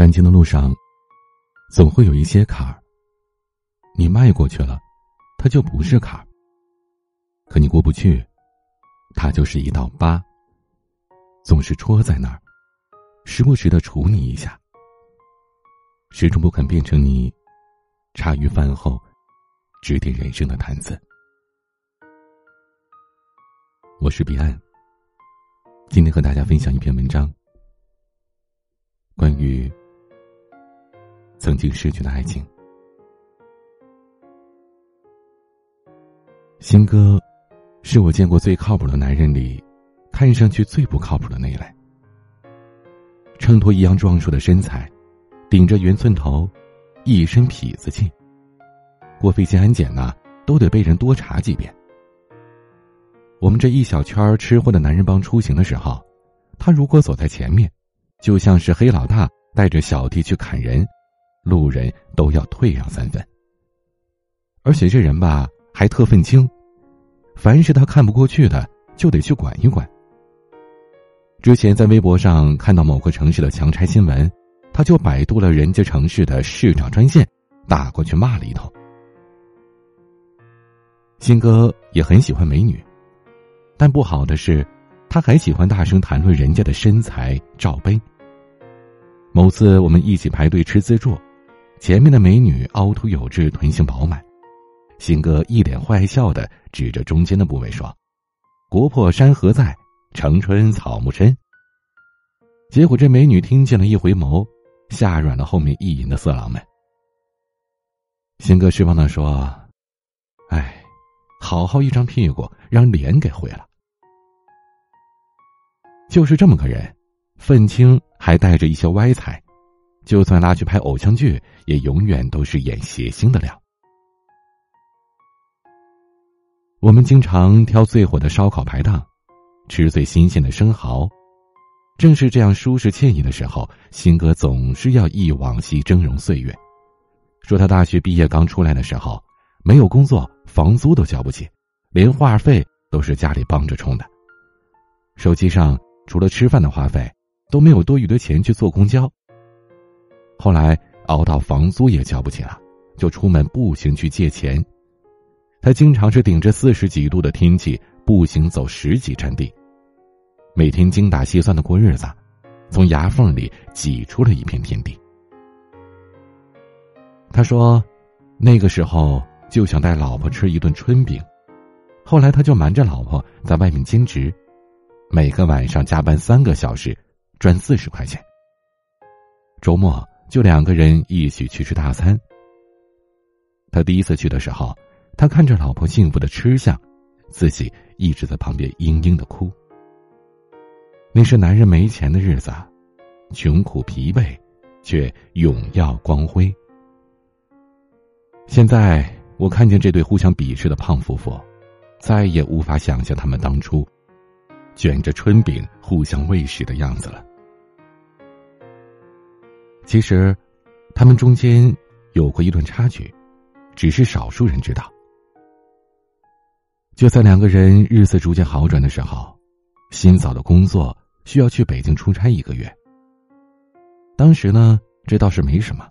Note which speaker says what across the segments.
Speaker 1: 感情的路上，总会有一些坎儿。你迈过去了，它就不是坎儿；可你过不去，它就是一道疤，总是戳在那儿，时不时的杵你一下，始终不肯变成你茶余饭后指点人生的谈资。我是彼岸，今天和大家分享一篇文章，关于。曾经失去的爱情，新哥是我见过最靠谱的男人里，看上去最不靠谱的那一类。衬托一样壮硕的身材，顶着圆寸头，一身痞子气。过飞机安检呢，都得被人多查几遍。我们这一小圈吃货的男人帮出行的时候，他如果走在前面，就像是黑老大带着小弟去砍人。路人都要退让三分，而且这人吧还特愤青，凡是他看不过去的，就得去管一管。之前在微博上看到某个城市的强拆新闻，他就百度了人家城市的市长专线，打过去骂了一通。新哥也很喜欢美女，但不好的是，他还喜欢大声谈论人家的身材罩杯。某次我们一起排队吃自助。前面的美女凹凸有致，臀型饱满，新哥一脸坏笑的指着中间的部位说：“国破山河在，城春草木深。”结果这美女听见了一回眸，吓软了后面意淫的色狼们。新哥失望的说：“哎，好好一张屁股，让脸给毁了。”就是这么个人，愤青还带着一些歪财。就算拉去拍偶像剧，也永远都是演谐星的料。我们经常挑最火的烧烤排档，吃最新鲜的生蚝。正是这样舒适惬意的时候，新哥总是要忆往昔峥嵘岁月，说他大学毕业刚出来的时候，没有工作，房租都交不起，连话费都是家里帮着充的。手机上除了吃饭的话费，都没有多余的钱去坐公交。后来熬到房租也交不起了，就出门步行去借钱。他经常是顶着四十几度的天气步行走十几站地，每天精打细算的过日子，从牙缝里挤出了一片天地。他说，那个时候就想带老婆吃一顿春饼，后来他就瞒着老婆在外面兼职，每个晚上加班三个小时，赚四十块钱。周末。就两个人一起去吃大餐。他第一次去的时候，他看着老婆幸福的吃相，自己一直在旁边嘤嘤的哭。那是男人没钱的日子，穷苦疲惫，却永耀光辉。现在我看见这对互相鄙视的胖夫妇，再也无法想象他们当初卷着春饼互相喂食的样子了。其实，他们中间有过一段插曲，只是少数人知道。就在两个人日子逐渐好转的时候，新嫂的工作需要去北京出差一个月。当时呢，这倒是没什么，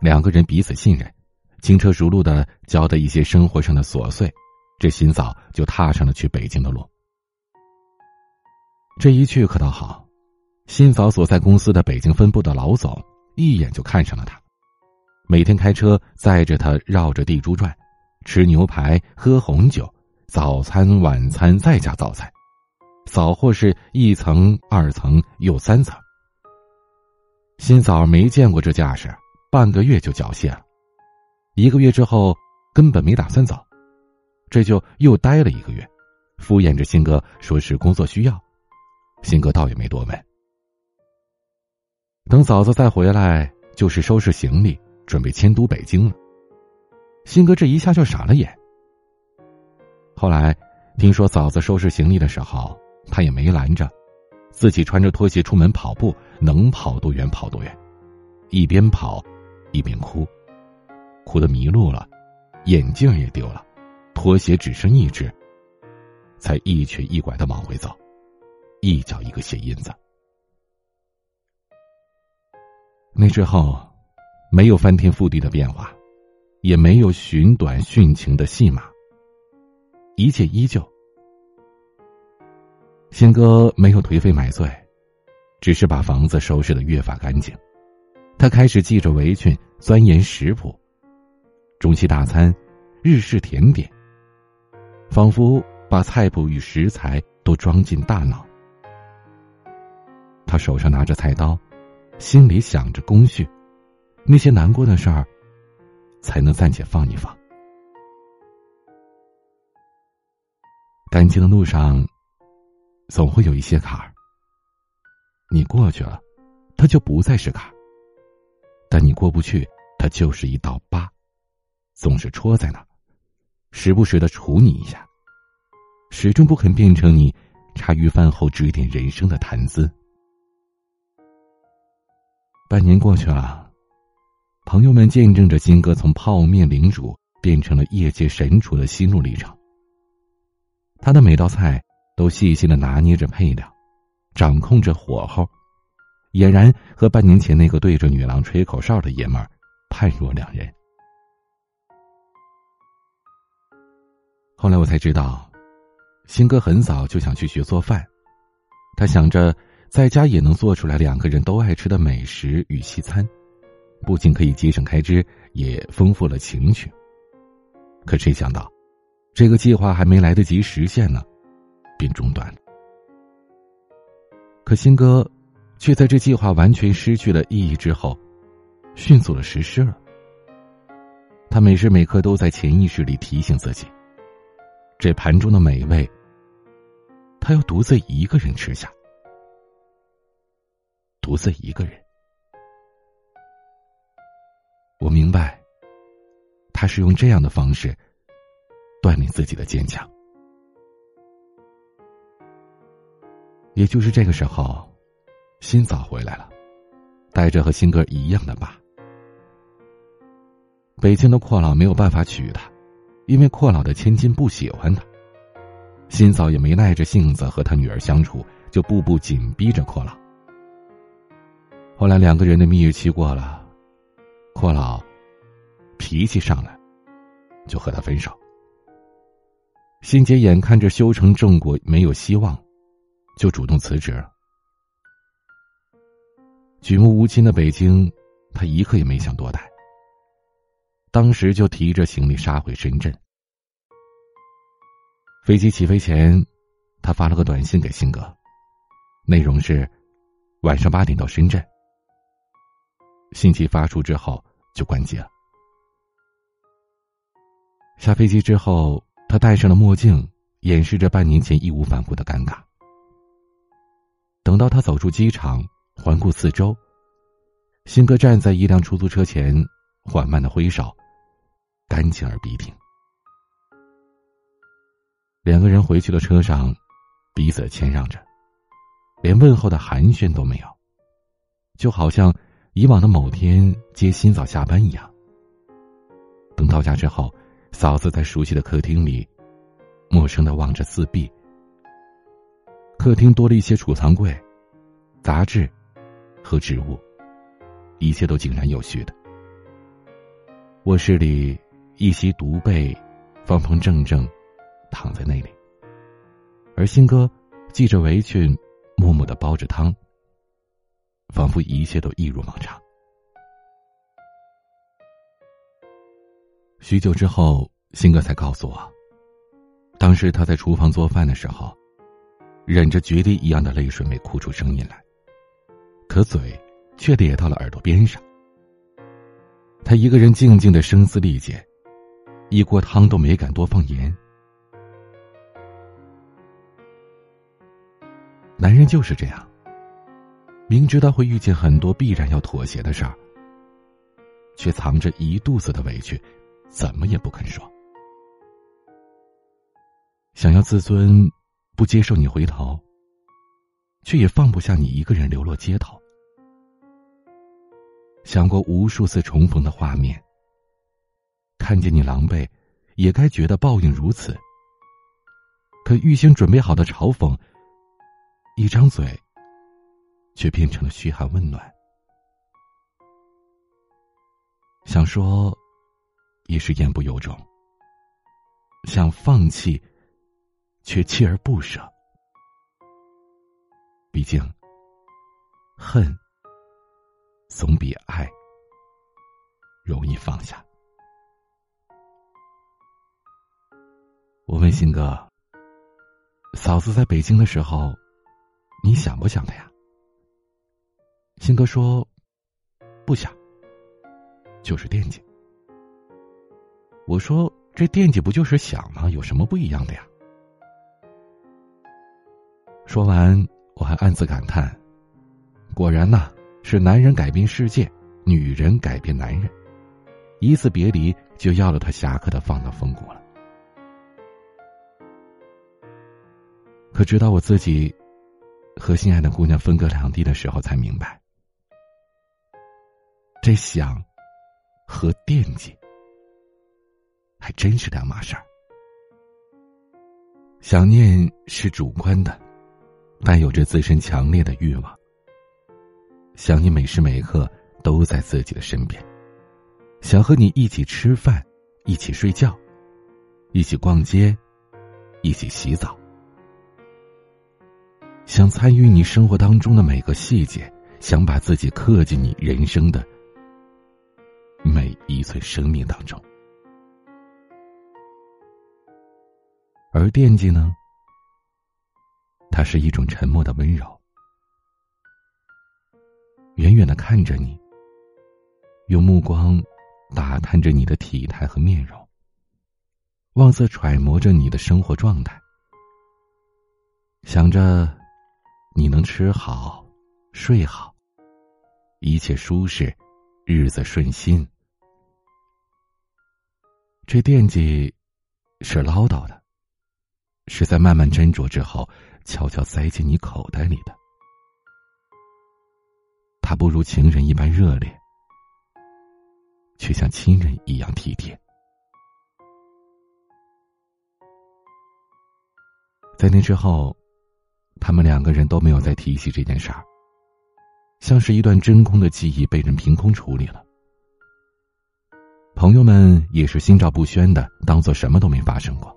Speaker 1: 两个人彼此信任，轻车熟路的交代一些生活上的琐碎，这新嫂就踏上了去北京的路。这一去可倒好，新嫂所在公司的北京分部的老总。一眼就看上了他，每天开车载着他绕着地珠转，吃牛排喝红酒，早餐晚餐再加早餐，扫货是一层二层又三层。新嫂没见过这架势，半个月就缴械了，一个月之后根本没打算走，这就又待了一个月，敷衍着新哥说是工作需要，新哥倒也没多问。等嫂子再回来，就是收拾行李，准备迁都北京了。新哥这一下就傻了眼。后来听说嫂子收拾行李的时候，他也没拦着，自己穿着拖鞋出门跑步，能跑多远跑多远，一边跑一边哭，哭的迷路了，眼镜也丢了，拖鞋只剩一只，才一瘸一拐的往回走，一脚一个鞋印子。那之后，没有翻天覆地的变化，也没有寻短殉情的戏码，一切依旧。新哥没有颓废买醉，只是把房子收拾的越发干净。他开始系着围裙钻研食谱，中西大餐，日式甜点，仿佛把菜谱与食材都装进大脑。他手上拿着菜刀，心里想着工序，那些难过的事儿，才能暂且放一放。感情的路上。总会有一些坎儿，你过去了，它就不再是坎儿；但你过不去，它就是一道疤，总是戳在那，时不时的杵你一下，始终不肯变成你茶余饭后指点人生的谈资。半年过去了，朋友们见证着金哥从泡面领主变成了业界神厨的心路历程。他的每道菜。都细心的拿捏着配料，掌控着火候，俨然和半年前那个对着女郎吹口哨的爷们儿判若两人。后来我才知道，新哥很早就想去学做饭，他想着在家也能做出来两个人都爱吃的美食与西餐，不仅可以节省开支，也丰富了情趣。可谁想到，这个计划还没来得及实现呢。便中断了。可新哥，却在这计划完全失去了意义之后，迅速的实施了。他每时每刻都在潜意识里提醒自己：这盘中的美味，他要独自一个人吃下，独自一个人。我明白，他是用这样的方式锻炼自己的坚强。也就是这个时候，新嫂回来了，带着和新哥一样的疤。北京的阔老没有办法娶她，因为阔老的千金不喜欢她。新嫂也没耐着性子和他女儿相处，就步步紧逼着阔老。后来两个人的蜜月期过了，阔老脾气上来，就和他分手。新姐眼看着修成正果没有希望。就主动辞职。举目无亲的北京，他一刻也没想多待。当时就提着行李杀回深圳。飞机起飞前，他发了个短信给辛格，内容是：晚上八点到深圳。信息发出之后就关机了。下飞机之后，他戴上了墨镜，掩饰着半年前义无反顾的尴尬。等到他走出机场，环顾四周，新哥站在一辆出租车前，缓慢的挥手，干净而笔挺。两个人回去的车上，彼此谦让着，连问候的寒暄都没有，就好像以往的某天接新嫂下班一样。等到家之后，嫂子在熟悉的客厅里，陌生的望着四壁。客厅多了一些储藏柜、杂志和植物，一切都井然有序的。卧室里一袭独被，方方正正躺在那里，而新哥系着围裙，默默的煲着汤，仿佛一切都一如往常。许久之后，新哥才告诉我，当时他在厨房做饭的时候。忍着决堤一样的泪水没哭出声音来，可嘴却咧到了耳朵边上。他一个人静静的声嘶力竭，一锅汤都没敢多放盐。男人就是这样，明知道会遇见很多必然要妥协的事儿，却藏着一肚子的委屈，怎么也不肯说。想要自尊。不接受你回头，却也放不下你一个人流落街头。想过无数次重逢的画面，看见你狼狈，也该觉得报应如此。可预先准备好的嘲讽，一张嘴，却变成了嘘寒问暖。想说，也是言不由衷；想放弃，却锲而不舍。毕竟，恨总比爱容易放下。我问新哥：“嫂子在北京的时候，你想不想她呀？”鑫哥说：“不想，就是惦记。”我说：“这惦记不就是想吗？有什么不一样的呀？”说完。我还暗自感叹：果然呐，是男人改变世界，女人改变男人。一次别离，就要了他侠客的放荡风骨了。可直到我自己和心爱的姑娘分隔两地的时候，才明白，这想和惦记还真是两码事儿。想念是主观的。但有着自身强烈的欲望，想你每时每刻都在自己的身边，想和你一起吃饭，一起睡觉，一起逛街，一起洗澡，想参与你生活当中的每个细节，想把自己刻进你人生的每一寸生命当中，而惦记呢？它是一种沉默的温柔，远远的看着你，用目光打探着你的体态和面容，望色揣摩着你的生活状态，想着你能吃好、睡好，一切舒适，日子顺心。这惦记是唠叨的，是在慢慢斟酌之后。悄悄塞进你口袋里的，他不如情人一般热烈，却像亲人一样体贴。在那之后，他们两个人都没有再提起这件事儿，像是一段真空的记忆被人凭空处理了。朋友们也是心照不宣的，当做什么都没发生过。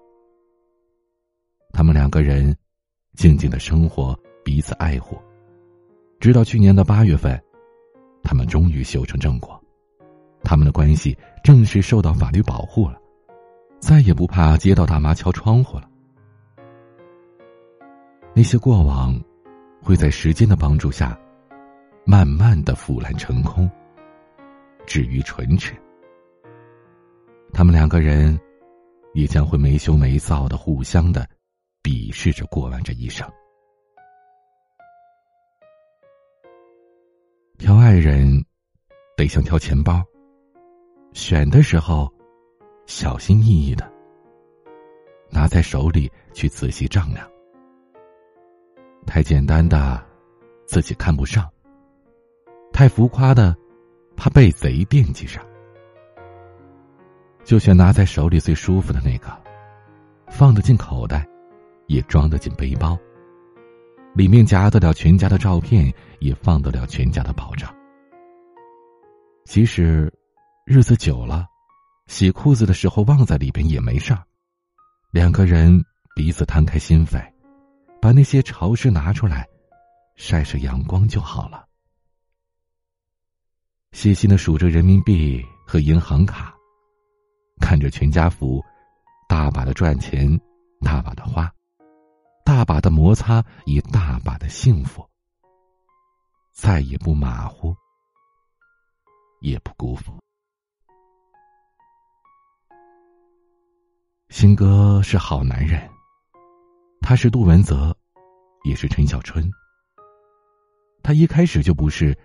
Speaker 1: 他们两个人。静静的生活，彼此爱护，直到去年的八月份，他们终于修成正果，他们的关系正式受到法律保护了，再也不怕街道大妈敲窗户了。那些过往，会在时间的帮助下，慢慢的腐烂成空，止于唇齿。他们两个人，也将会没羞没臊的互相的。鄙视着过完这一生，挑爱人得像挑钱包，选的时候小心翼翼的，拿在手里去仔细丈量。太简单的自己看不上，太浮夸的怕被贼惦记上，就选拿在手里最舒服的那个，放得进口袋。也装得进背包，里面夹得了全家的照片，也放得了全家的保障。即使日子久了，洗裤子的时候忘在里边也没事儿。两个人彼此摊开心扉，把那些潮湿拿出来，晒晒阳光就好了。细心的数着人民币和银行卡，看着全家福，大把的赚钱，大把的花。大把的摩擦，以大把的幸福，再也不马虎，也不辜负。新哥是好男人，他是杜文泽，也是陈小春。他一开始就不是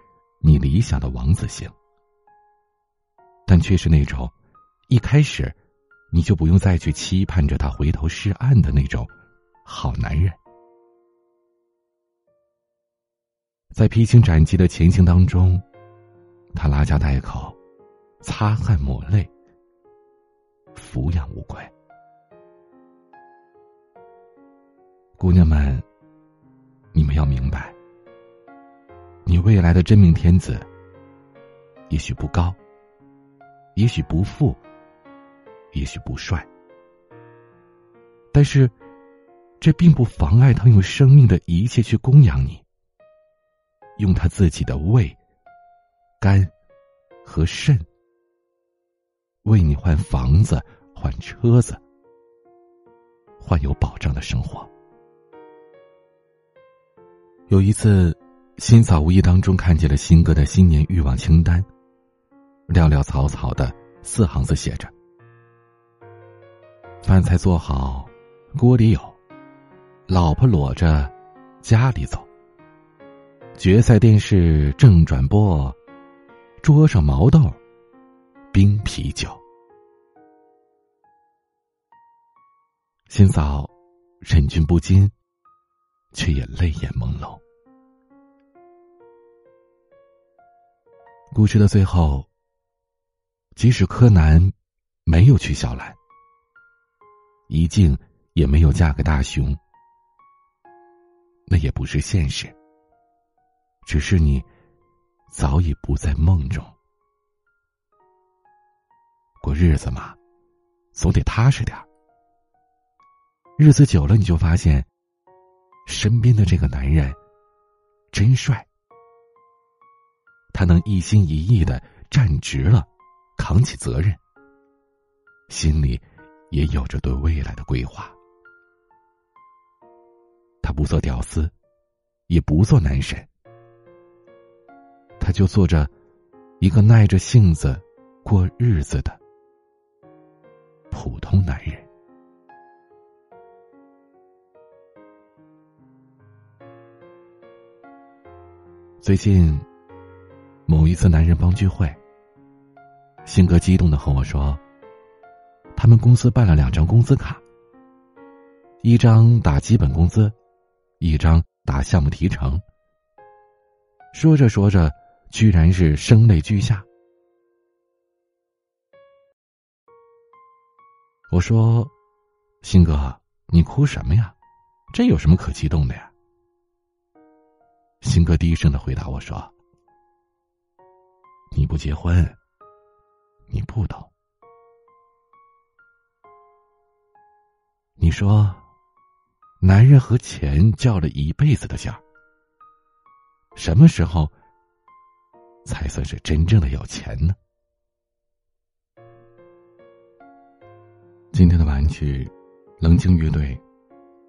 Speaker 1: 你理想的王子型，但却是那种一开始你就不用再去期盼着他回头是岸的那种。好男人，在披荆斩棘的前行当中，他拉家带口，擦汗抹泪，抚养无愧。姑娘们，你们要明白，你未来的真命天子，也许不高，也许不富，也许不帅，但是，这并不妨碍他用生命的一切去供养你，用他自己的胃、肝和肾，为你换房子、换车子、换有保障的生活。有一次，新嫂无意当中看见了新哥的新年欲望清单，潦潦草草的四行字写着：“饭菜做好，锅里有；老婆裸着，家里走；决赛电视正转播，桌上毛豆，冰啤酒。”新嫂忍俊不禁。却也泪眼朦胧。故事的最后，即使柯南没有娶小兰，一静也没有嫁给大雄，那也不是现实，只是你早已不在梦中。过日子嘛，总得踏实点日子久了，你就发现。身边的这个男人，真帅。他能一心一意的站直了，扛起责任，心里也有着对未来的规划。他不做屌丝，也不做男神，他就做着一个耐着性子过日子的普通男人。最近，某一次男人帮聚会，新哥激动的和我说：“他们公司办了两张工资卡，一张打基本工资，一张打项目提成。”说着说着，居然是声泪俱下。我说：“新哥，你哭什么呀？这有什么可激动的呀？”新哥低声的回答我说：“你不结婚，你不懂。你说，男人和钱较了一辈子的劲儿，什么时候才算是真正的有钱呢？”今天的玩具，冷静乐队，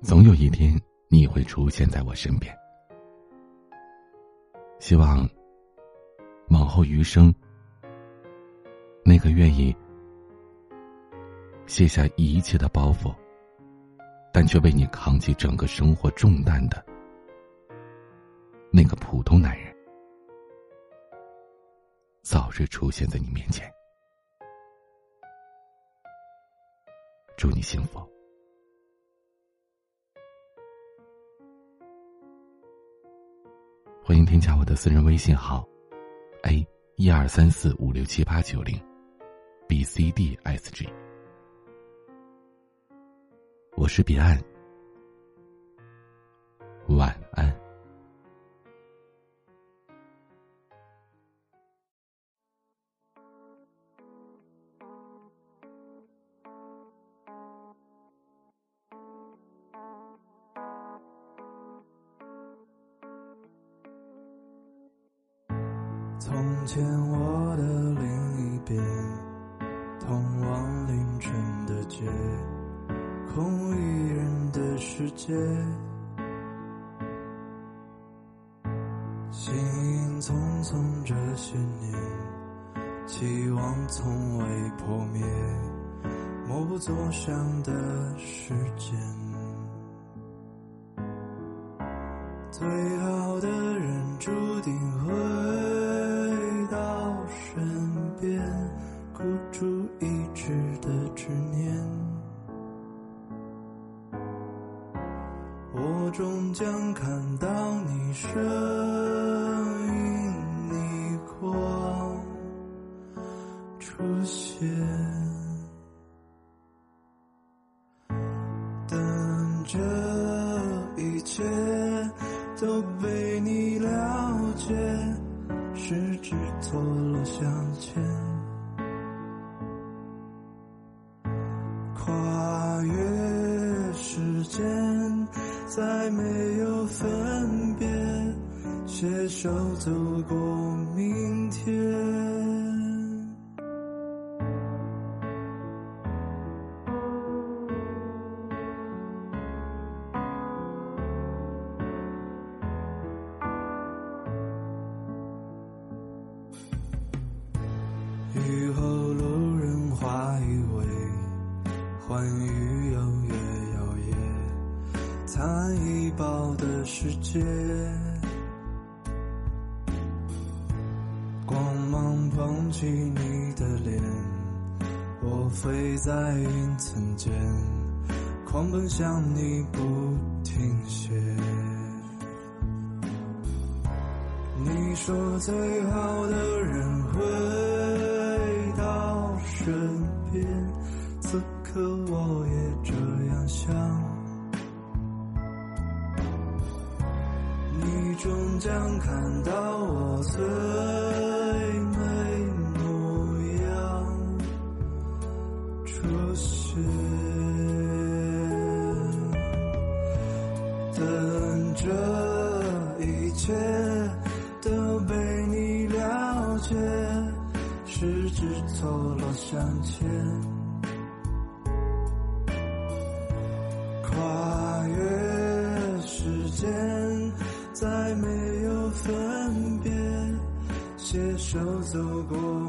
Speaker 1: 总有一天你会出现在我身边。希望往后余生，那个愿意卸下一切的包袱，但却为你扛起整个生活重担的那个普通男人，早日出现在你面前。祝你幸福。欢迎添加我的私人微信号：a 一二三四五六七八九零，b c d s g。是彼岸，晚。
Speaker 2: 欲望从未破灭默不作响的时间最好的人注定会到身边。孤注一掷的执念我终将看到你身十指错落相牵，跨越时间，再没有分别，携手走过明天。残一抱的世界。光芒捧起你的脸，我飞在云层间，狂奔向你不停歇。你说最好的人会。身边，将看到我最美模样出现，等这一切都被你了解。十指错落相牵，就走过